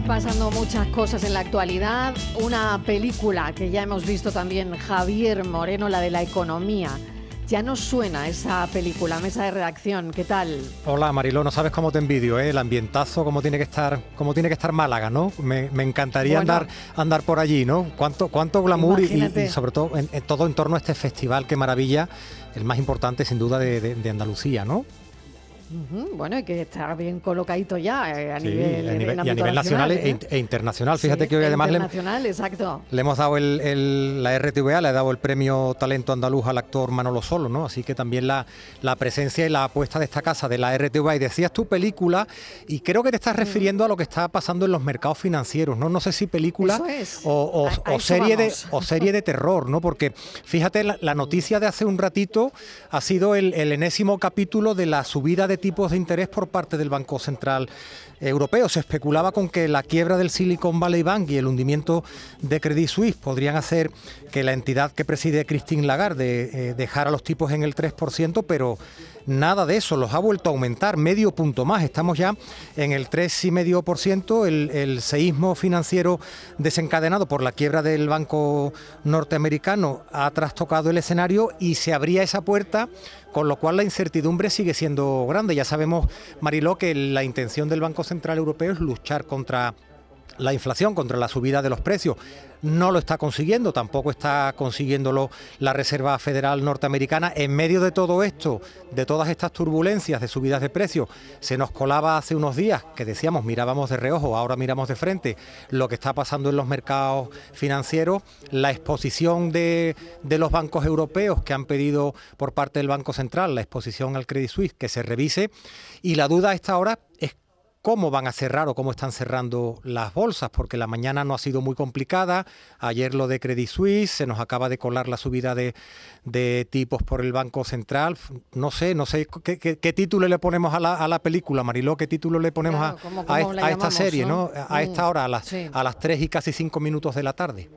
está pasando muchas cosas en la actualidad. Una película que ya hemos visto también, Javier Moreno, la de la economía. Ya nos suena esa película, mesa de redacción. ¿Qué tal? Hola Mariló, no sabes cómo te envidio, ¿eh? el ambientazo, cómo tiene que estar, cómo tiene que estar Málaga, ¿no? Me, encantaría andar, andar por allí, ¿no? Cuánto, cuánto glamour y, sobre todo en, todo en torno a este festival, qué maravilla, el más importante sin duda de Andalucía, ¿no? Bueno, hay que estar bien colocadito ya eh, a, nivel, a, nivel, y a nivel nacional e, ¿eh? e, internacional. Fíjate que hoy además le, exacto. le hemos dado el, la RTVA, le ha dado el premio Talento Andaluz al actor Manolo Solo, ¿no? Así que también la, la presencia y la apuesta de esta casa de la RTVA. Y decías tu película, y creo que te estás refiriendo a lo que está pasando en los mercados financieros, ¿no? No sé si película o, serie de, o serie de terror, ¿no? Porque fíjate, la, noticia de hace un ratito ha sido el, el enésimo capítulo de la subida de tipos de interés por parte del Banco Central Europeo. Se especulaba con que la quiebra del Silicon Valley Bank y el hundimiento de Credit Suisse podrían hacer que la entidad que preside Christine Lagarde eh, dejara los tipos en el 3%, pero nada de eso, los ha vuelto a aumentar, medio punto más. Estamos ya en el 3,5%. El, el seísmo financiero desencadenado por la quiebra del banco norteamericano ha trastocado el escenario y se abría esa puerta con lo cual la incertidumbre sigue siendo grande. Ya sabemos, Mariló, que la intención del Banco Central Europeo es luchar contra la inflación, contra la subida de los precios. No lo está consiguiendo, tampoco está consiguiéndolo la Reserva Federal Norteamericana. En medio de todo esto, de todas estas turbulencias de subidas de precios, se nos colaba hace unos días que decíamos mirábamos de reojo, ahora miramos de frente lo que está pasando en los mercados financieros, la exposición de, de los bancos europeos que han pedido por parte del Banco Central, la exposición al Credit Suisse, que se revise. Y la duda a esta hora cómo van a cerrar o cómo están cerrando las bolsas, porque la mañana no ha sido muy complicada. Ayer lo de Credit Suisse, se nos acaba de colar la subida de, tipos por el Banco Central. No sé, no sé qué, título le ponemos a la, a la, película, Mariló, qué título le ponemos a, a, esta serie, ¿no? A esta mm, hora, a las, a las 3 y casi 5 minutos de la tarde.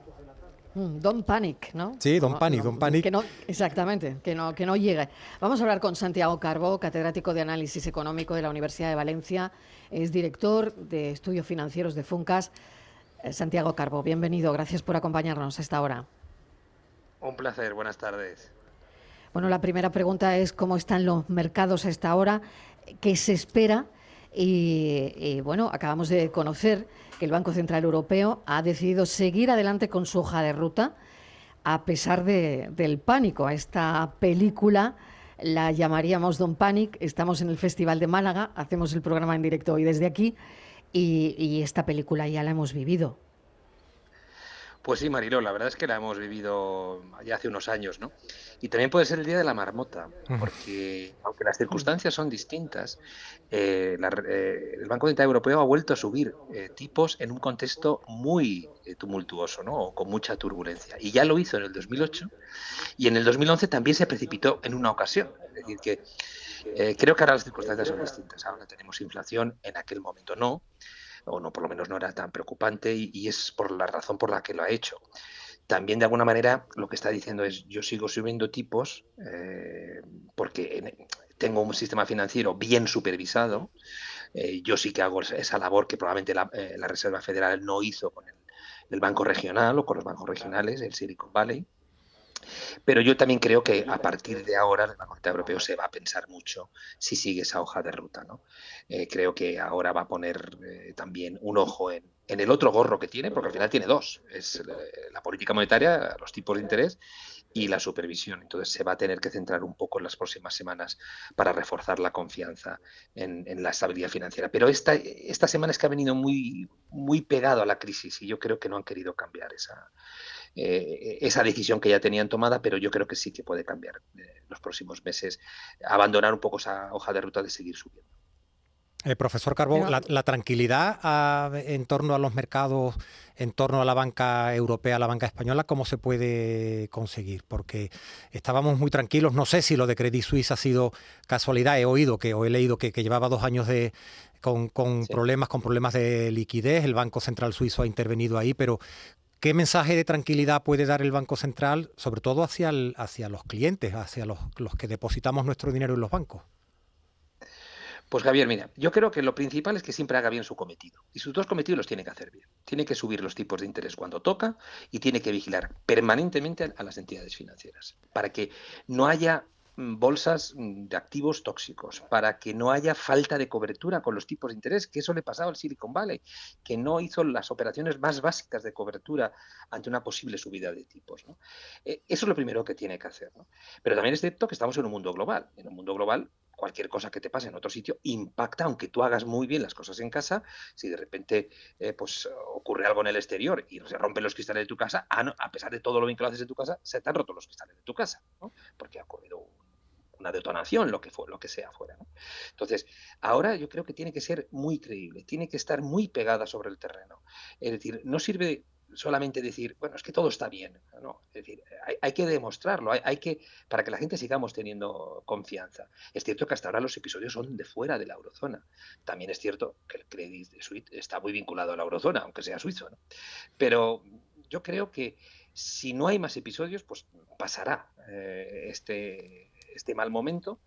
Mm, Don Panic, ¿no? Sí, Don Panic, Don Panic. Que no, exactamente, que no, que no llegue. Vamos a hablar con Santiago Carbo, catedrático de Análisis Económico de la Universidad de Valencia es director de estudios financieros de Funcas. Eh, Santiago Carbo, bienvenido, gracias por acompañarnos a esta hora. Un placer, buenas tardes. Bueno, la primera pregunta es cómo están los mercados a esta hora, qué se espera y, bueno, acabamos de conocer que el Banco Central Europeo ha decidido seguir adelante con su hoja de ruta a pesar del pánico esta película la llamaríamos Don Panic. Estamos en el Festival de Málaga, hacemos el programa en directo hoy desde aquí y, esta película ya la hemos vivido. Pues sí, Marilo, la verdad es que la hemos vivido ya hace unos años, ¿no? Y también puede ser el día de la marmota, porque aunque las circunstancias son distintas, eh, eh, el Banco Central Europeo ha vuelto a subir eh, tipos en un contexto muy tumultuoso, ¿no? O con mucha turbulencia. Y ya lo hizo en el 2008 y en el 2011 también se precipitó en una ocasión. Es decir, que creo que ahora las circunstancias son distintas. Ahora tenemos inflación, en aquel momento no o no, por lo menos no era tan preocupante y, es por la razón por la que lo ha hecho. También de alguna manera lo que está diciendo es yo sigo subiendo tipos eh, porque tengo un sistema financiero bien supervisado. Eh, yo sí que hago esa labor que probablemente la, eh, Reserva Federal no hizo con el, Banco Regional o con los bancos regionales, el Silicon Valley. Pero yo también creo que a partir de ahora el Banco Central Europeo se va a pensar mucho si sigue esa hoja de ruta. ¿no? Eh, creo que ahora va a poner eh, también un ojo en, el otro gorro que tiene, porque al final tiene dos. Es la política monetaria, los tipos de interés y la supervisión. Entonces se va a tener que centrar un poco en las próximas semanas para reforzar la confianza en, la estabilidad financiera. Pero esta, esta semana es que ha venido muy, muy pegado a la crisis y yo creo que no han querido cambiar esa, eh, esa decisión que ya tenían tomada, pero yo creo que sí que puede cambiar en eh, los próximos meses, abandonar un poco esa hoja de ruta de seguir subiendo. Eh, profesor Carbó, la, tranquilidad ah, en torno a los mercados, en torno a la banca europea, a la banca española, ¿cómo se puede conseguir? Porque estábamos muy tranquilos, no sé si lo de Credit Suisse ha sido casualidad, he oído que, o he leído que, llevaba dos años de, con, problemas, con problemas de liquidez, el Banco Central Suizo ha intervenido ahí, pero ¿Qué mensaje de tranquilidad puede dar el Banco Central, sobre todo hacia, hacia los clientes, hacia los, que depositamos nuestro dinero en los bancos? Pues Javier, mira, yo creo que lo principal es que siempre haga bien su cometido. Y sus dos cometidos los tiene que hacer bien. Tiene que subir los tipos de interés cuando toca y tiene que vigilar permanentemente a las entidades financieras para que no haya bolsas mm, de activos tóxicos, para que no haya falta de cobertura con los tipos de interés, que eso le pasaba al Silicon Valley, que no hizo las operaciones más básicas de cobertura ante una posible subida de tipos. Eh, eso es lo primero que tiene que hacer. Pero también es cierto que estamos en un mundo global. En un mundo global cualquier cosa que te pase en otro sitio impacta, aunque tú hagas muy bien las cosas en casa, si de repente eh, pues ocurre algo en el exterior y se rompen los cristales de tu casa, a, pesar de todo lo bien que lo haces en tu casa, se te han roto los cristales de tu casa, porque ha ocurrido una detonación, lo que, fue, lo que sea fuera. Entonces, ahora yo creo que tiene que ser muy creíble, tiene que estar muy pegada sobre el terreno. Es decir, no sirve solamente decir, bueno, es que todo está bien. ¿no? Es decir, hay, que demostrarlo, hay, que, para que la gente sigamos teniendo confianza. Es cierto que hasta ahora los episodios son de fuera de la eurozona. También es cierto que el Credit Suisse está muy vinculado a la eurozona, aunque sea suizo. Pero yo creo que si no hay más episodios, pues pasará eh, este, este mal momento,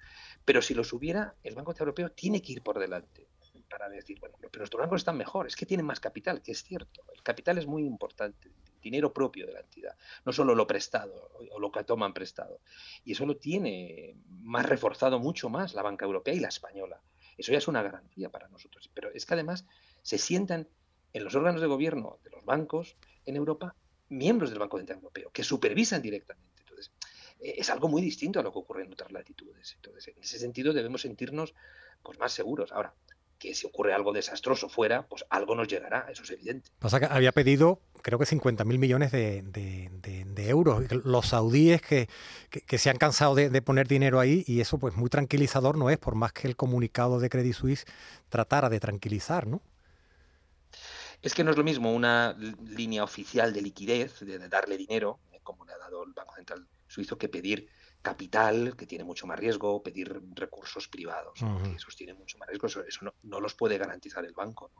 pero si los hubiera, el Banco Central Europeo tiene que ir por delante para decir, bueno, pero nuestros bancos están mejor, es que tienen más capital, que es cierto. El capital es muy importante, dinero propio de la entidad, no solo lo prestado o lo que toman prestado. Y eso lo tiene más reforzado mucho más la banca europea y la española. Eso ya es una garantía para nosotros. Pero es que además se sientan en los órganos de gobierno de los bancos en Europa miembros del Banco Central Europeo que supervisan directamente es algo muy distinto a lo que ocurre en otras latitudes. Entonces, en ese sentido debemos sentirnos pues, más seguros. Ahora, que si ocurre algo desastroso fuera, pues algo nos llegará, eso es evidente. Pasa que había pedido, creo que 50 mil millones de, euros. Los saudíes que, se han cansado de, poner dinero ahí y eso pues muy tranquilizador no es, por más que el comunicado de Credit Suisse tratara de tranquilizar, ¿no? Es que no es lo mismo una línea oficial de liquidez, de darle dinero, eh, como le ha dado el Banco Central suizo que pedir capital, que tiene mucho más riesgo, pedir recursos privados, que esos tienen mucho más riesgo, eso, no, los puede garantizar el banco.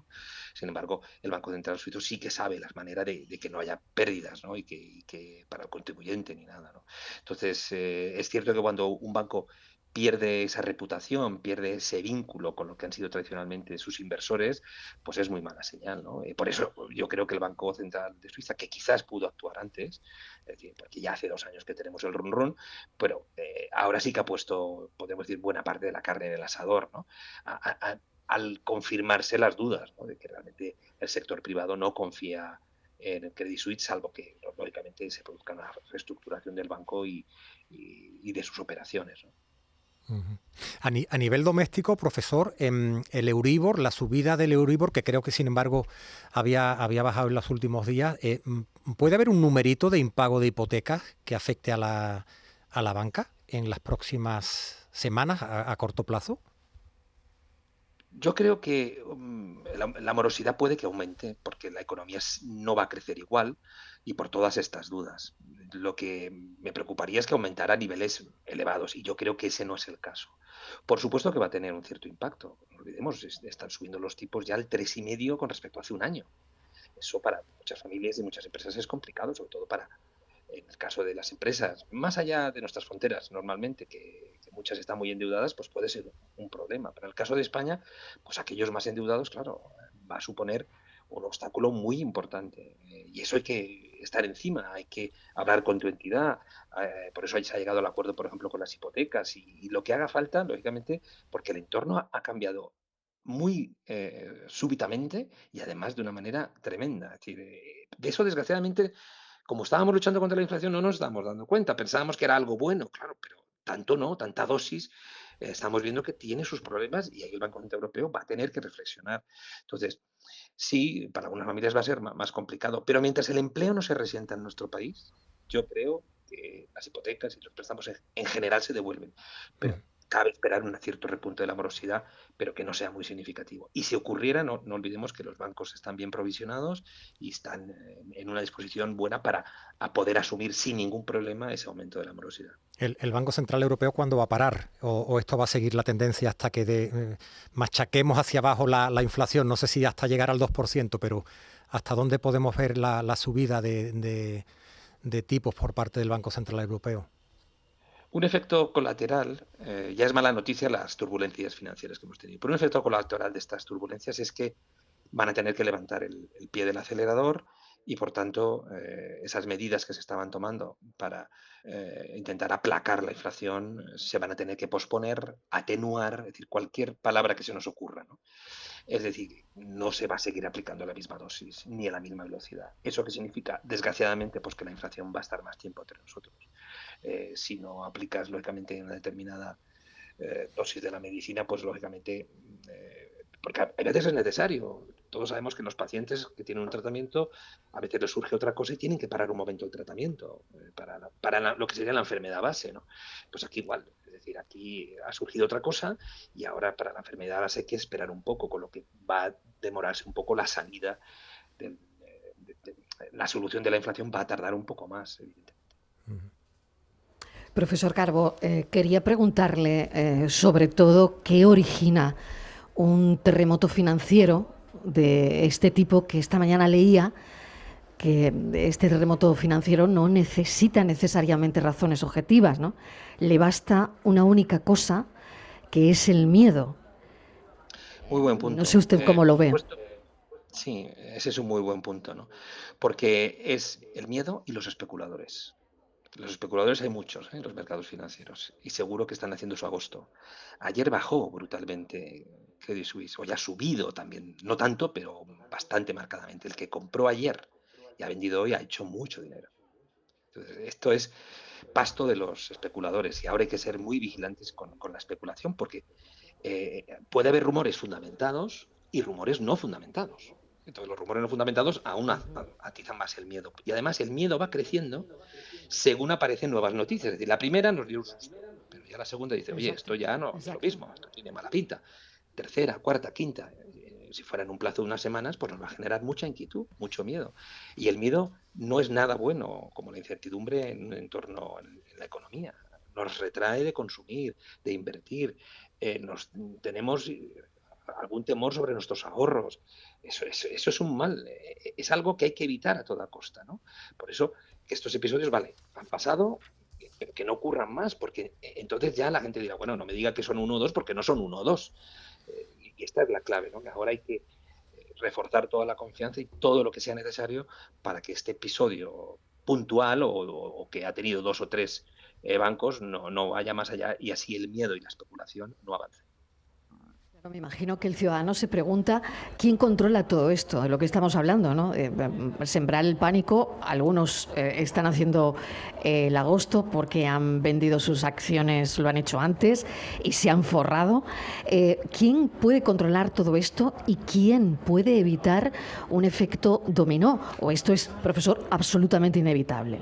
Sin embargo, el Banco Central Suizo sí que sabe las maneras de, que no haya pérdidas ¿no? Y, que, para el contribuyente ni nada. Entonces, eh, es cierto que cuando un banco pierde esa reputación, pierde ese vínculo con lo que han sido tradicionalmente sus inversores, pues es muy mala señal. ¿no? Eh, por eso yo creo que el Banco Central de Suiza, que quizás pudo actuar antes, es decir, porque ya hace dos años que tenemos el run run, pero eh, ahora sí que ha puesto, podemos decir, buena parte de la carne en el asador, ¿no? al confirmarse las dudas de que realmente el sector privado no confía en el Credit Suisse, salvo que lógicamente se produzca una reestructuración del banco y, y de sus operaciones. ¿no? A, nivel doméstico, profesor, en el Euribor, la subida del Euribor, que creo que sin embargo había, había bajado en los últimos días, eh, ¿puede haber un numerito de impago de hipotecas que afecte a la, a la banca en las próximas semanas a, corto plazo? Yo creo que um, la, morosidad puede que aumente porque la economía no va a crecer igual y por todas estas dudas. Lo que me preocuparía es que aumentara a niveles elevados y yo creo que ese no es el caso. Por supuesto que va a tener un cierto impacto. No olvidemos, están subiendo los tipos ya al 3,5 con respecto a hace un año. Eso para muchas familias y muchas empresas es complicado, sobre todo para, en el caso de las empresas, más allá de nuestras fronteras, normalmente, que, que, muchas están muy endeudadas, pues puede ser un problema. Pero en el caso de España, pues aquellos más endeudados, claro, va a suponer un obstáculo muy importante. Y eso hay que estar encima, hay que hablar con tu entidad. Eh, por eso se ha llegado al acuerdo, por ejemplo, con las hipotecas y, lo que haga falta, lógicamente, porque el entorno ha cambiado muy eh, súbitamente y además de una manera tremenda. de eso, desgraciadamente, como estábamos luchando contra la inflación, no nos damos dando cuenta. Pensábamos que era algo bueno, claro, pero tanto no, tanta dosis estamos viendo que tiene sus problemas y ahí el Banco Central Europeo va a tener que reflexionar. Entonces, sí, para algunas familias va a ser más complicado, pero mientras el empleo no se resienta en nuestro país, yo creo que las hipotecas y los préstamos en general se devuelven. Pero cabe esperar un cierto repunte de la morosidad, pero que no sea muy significativo. Y si ocurriera, no, olvidemos que los bancos están bien provisionados y están en una disposición buena para poder asumir sin ningún problema ese aumento de la morosidad. ¿El, Banco Central Europeo cuándo va a parar? ¿O, esto va a seguir la tendencia hasta que eh, machaquemos hacia abajo la, inflación? No sé si hasta llegar al 2%, pero ¿hasta dónde podemos ver la, subida de tipos por parte del Banco Central Europeo? Un efecto colateral, eh, ya es mala noticia las turbulencias financieras que hemos tenido, pero un efecto colateral de estas turbulencias es que van a tener que levantar el, pie del acelerador y por tanto eh, esas medidas que se estaban tomando para eh, intentar aplacar la inflación se van a tener que posponer, atenuar, es decir, cualquier palabra que se nos ocurra. Es decir, no se va a seguir aplicando la misma dosis ni a la misma velocidad. ¿Eso qué significa? Desgraciadamente, pues que la inflación va a estar más tiempo entre nosotros. Eh, si no aplicas, lógicamente, una determinada eh, dosis de la medicina, pues lógicamente, eh, porque a veces es necesario. Todos sabemos que los pacientes que tienen un tratamiento, a veces les surge otra cosa y tienen que parar un momento el tratamiento para, para lo que sería la enfermedad base. ¿no? Pues aquí igual, decir, aquí ha surgido otra cosa y ahora para la enfermedad va a que esperar un poco, con lo que va a demorarse un poco la salida, de, la solución de la inflación va a tardar un poco más, evidentemente. Profesor Carbo, eh, quería preguntarle eh, sobre todo qué origina un terremoto financiero de este tipo que esta mañana leía que este terremoto financiero no necesita necesariamente razones objetivas, ¿no? Le basta una única cosa, que es el miedo. Muy buen punto. No sé usted cómo lo ve. Sí, ese es un muy buen punto, ¿no? Porque es el miedo y los especuladores. Los especuladores hay muchos ¿eh? en los mercados financieros y seguro que están haciendo su agosto. Ayer bajó brutalmente Credit Suisse, ya ha subido también, no tanto, pero bastante marcadamente. El que compró ayer y ha vendido hoy ha hecho mucho dinero. esto es pasto de los especuladores y ahora hay que ser muy vigilantes con, la especulación porque eh, puede haber rumores fundamentados y rumores no fundamentados. Entonces los rumores no fundamentados aún atizan más el miedo. Y además el miedo va creciendo según aparecen nuevas noticias. Es decir, la primera nos dio un susto, pero ya la segunda dice, oye, esto ya no es lo mismo, esto tiene mala pinta. Tercera, cuarta, quinta si fuera en un plazo de unas semanas, pues nos va a generar mucha inquietud, mucho miedo. Y el miedo no es nada bueno, como la incertidumbre en un entorno en, la economía. Nos retrae de consumir, de invertir. Eh, nos, tenemos algún temor sobre nuestros ahorros. Eso, eso, es un mal, eh, es algo que hay que evitar a toda costa. ¿no? Por eso estos episodios, vale, han pasado, que no ocurran más, porque entonces ya la gente dirá, bueno, no me diga que son uno o dos, porque no son uno o dos. Eh, y esta es la clave, ¿no? que ahora hay que eh, reforzar toda la confianza y todo lo que sea necesario para que este episodio puntual o, que ha tenido dos o tres eh, bancos no, no vaya más allá y así el miedo y la especulación no avance. Me imagino que el ciudadano se pregunta quién controla todo esto, de lo que estamos hablando, ¿no? Eh, sembrar el pánico, algunos eh, están haciendo eh, el agosto porque han vendido sus acciones, lo han hecho antes y se han forrado. ¿Quién puede controlar todo esto y quién puede evitar un efecto dominó? ¿O esto es, profesor, absolutamente inevitable?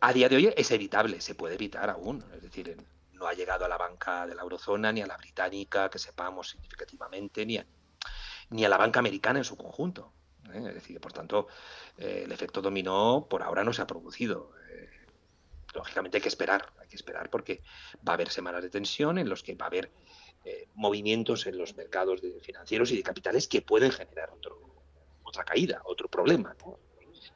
A día de hoy es evitable, se puede evitar aún. Es decir, no ha llegado a la banca de la eurozona, ni a la británica, que sepamos significativamente, ni a, ni a la banca americana en su conjunto. ¿eh? Es decir, por tanto, eh, el efecto dominó por ahora no se ha producido. Eh, lógicamente hay que esperar, hay que esperar porque va a haber semanas de tensión en los que va a haber movimientos en los mercados de financieros y de capitales que pueden generar otra caída, otro problema.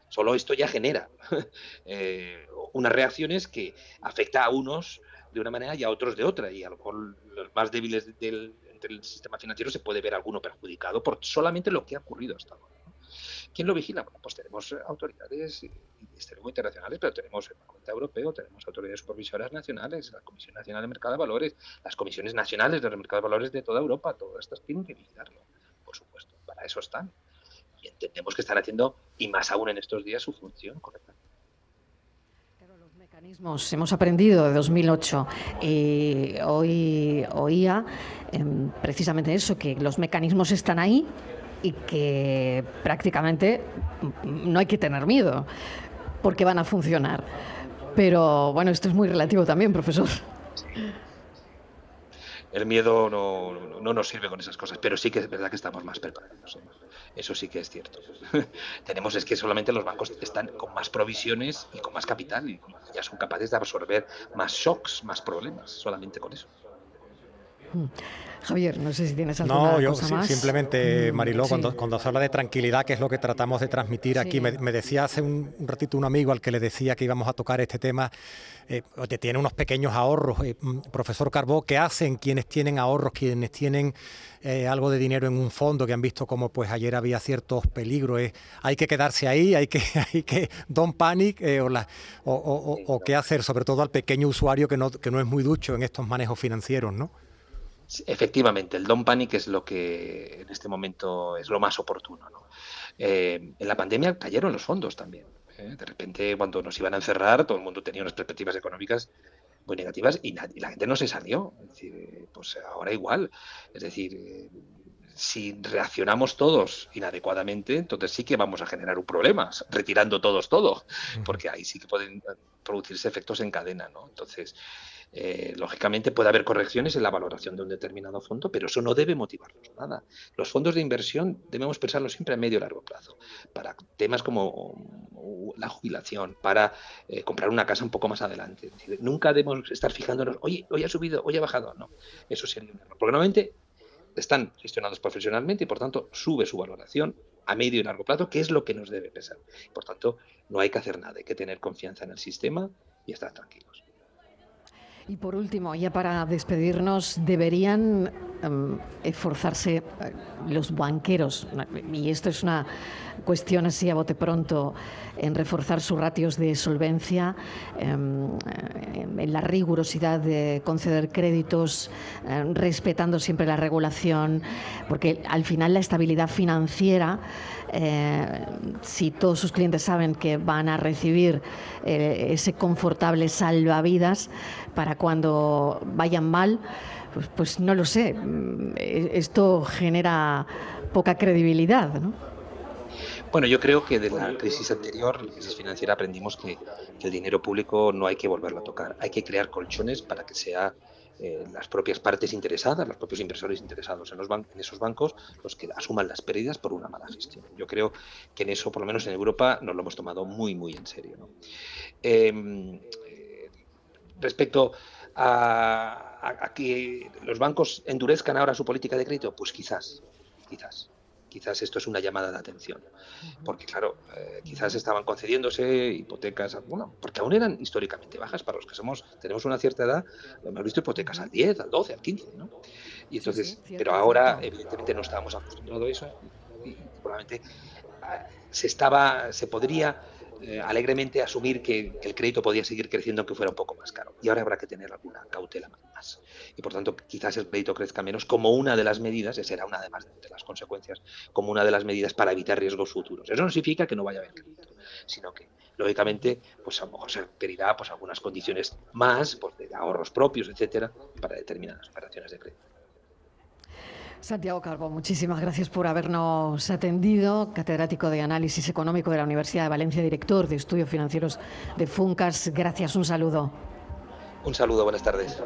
Solo esto ya genera unas reacciones que afecta a unos de una manera y a otros de otra. Y a lo mejor los más débiles del, sistema financiero se puede ver alguno perjudicado por solamente lo que ha ocurrido hasta ahora. ¿Quién lo vigila? Bueno, pues tenemos autoridades internacionales, pero tenemos el Banco Europeo, tenemos autoridades supervisoras nacionales, la Comisión Nacional de Mercado de Valores, las comisiones nacionales de mercado de valores de toda Europa, todas estas tienen que vigilarlo, por supuesto, para eso están. Y entendemos que están haciendo, y más aún en estos días, su función Hemos aprendido de 2008 y hoy oía em, precisamente eso, que los mecanismos están ahí y que prácticamente no hay que tener miedo porque van a funcionar. Pero bueno, esto es muy relativo también, profesor. El miedo no, no, nos sirve con esas cosas, pero sí que es verdad que estamos más preparados. Eso sí que es cierto. Tenemos es que solamente los bancos están con más provisiones y con más capital y ya son capaces de absorber más shocks, más problemas, solamente con eso. Hmm. Javier, no sé si tienes alguna no, yo, cosa más. Simplemente, mm, Mariló, cuando, cuando se habla de tranquilidad, que es lo que tratamos de transmitir aquí, me, decía hace un, ratito un amigo al que le decía que íbamos a tocar este tema, eh, que tiene unos pequeños ahorros, eh, mm, profesor Carbó, ¿qué hacen quienes tienen ahorros, quienes tienen eh, algo de dinero en un fondo, que han visto como pues ayer había ciertos peligros? hay que quedarse ahí, hay que, hay que don't panic, o, la, o, o, qué hacer, sobre todo al pequeño usuario que no, que no es muy ducho en estos manejos financieros, ¿no? Efectivamente, el Don Panic es lo que en este momento es lo más oportuno. Eh, en la pandemia cayeron los fondos también. ¿eh? De repente, cuando nos iban a encerrar, todo el mundo tenía unas perspectivas económicas muy negativas y, la gente no se salió. pues ahora igual. Es decir, eh, si reaccionamos todos inadecuadamente, entonces sí que vamos a generar un problema, retirando todos todo, porque ahí sí que pueden producirse efectos en cadena. ¿no? Entonces, eh, lógicamente puede haber correcciones en la valoración de un determinado fondo, pero eso no debe motivarnos nada. Los fondos de inversión debemos pensarlos siempre a medio y largo plazo, para temas como uh, la jubilación, para eh, comprar una casa un poco más adelante. nunca debemos estar fijándonos, oye, hoy ha subido, hoy ha bajado. No, eso sería un error. Porque normalmente están gestionados profesionalmente y por tanto sube su valoración a medio y largo plazo, que es lo que nos debe pesar. Por tanto, no hay que hacer nada, hay que tener confianza en el sistema y estar tranquilos. Y por último, ya para despedirnos, deberían em, esforzarse eh, los banqueros, y esto es una cuestión así a bote pronto, en reforzar sus ratios de solvencia, em, en la rigurosidad de conceder créditos, em, respetando siempre la regulación, porque al final la estabilidad financiera, eh, si todos sus clientes saben que van a recibir eh, ese confortable salvavidas para cuando vayan mal, pues, pues no lo sé, mm, esto genera poca credibilidad, ¿no? Bueno, yo creo que de la crisis anterior, la crisis financiera, aprendimos que, el dinero público no hay que volverlo a tocar. Hay que crear colchones para que sea eh, las propias partes interesadas, los propios inversores interesados en, los en esos bancos, los que asuman las pérdidas por una mala gestión. Yo creo que en eso, por lo menos en Europa, nos lo hemos tomado muy, muy en serio. Em, respecto a, a que los bancos endurezcan ahora su política de crédito, pues quizás, quizás. Quizás esto es una llamada de atención. Porque, claro, eh, quizás estaban concediéndose hipotecas, bueno, porque aún eran históricamente bajas. Para los que somos, tenemos una cierta edad, hemos visto hipotecas al 10, al 12, al 15, ¿no? Y entonces, pero ahora, evidentemente, no estábamos acostumbrados a eso. Y, probablemente ah, se estaba, se podría eh, alegremente asumir que, el crédito podía seguir creciendo aunque fuera un poco más caro. Y ahora habrá que tener alguna cautela más. Y por tanto, quizás el crédito crezca menos como una de las medidas, esa será una de, de las consecuencias, como una de las medidas para evitar riesgos futuros. Eso no significa que no vaya a haber crédito, sino que, lógicamente, pues a lo mejor se pedirá pues, algunas condiciones más, pues, de ahorros propios, etcétera, para determinadas operaciones de crédito. Santiago Carbo, muchísimas gracias por habernos atendido, catedrático de Análisis Económico de la Universidad de Valencia, director de Estudios Financieros de FUNCAS. Gracias, un saludo. Un saludo, buenas tardes.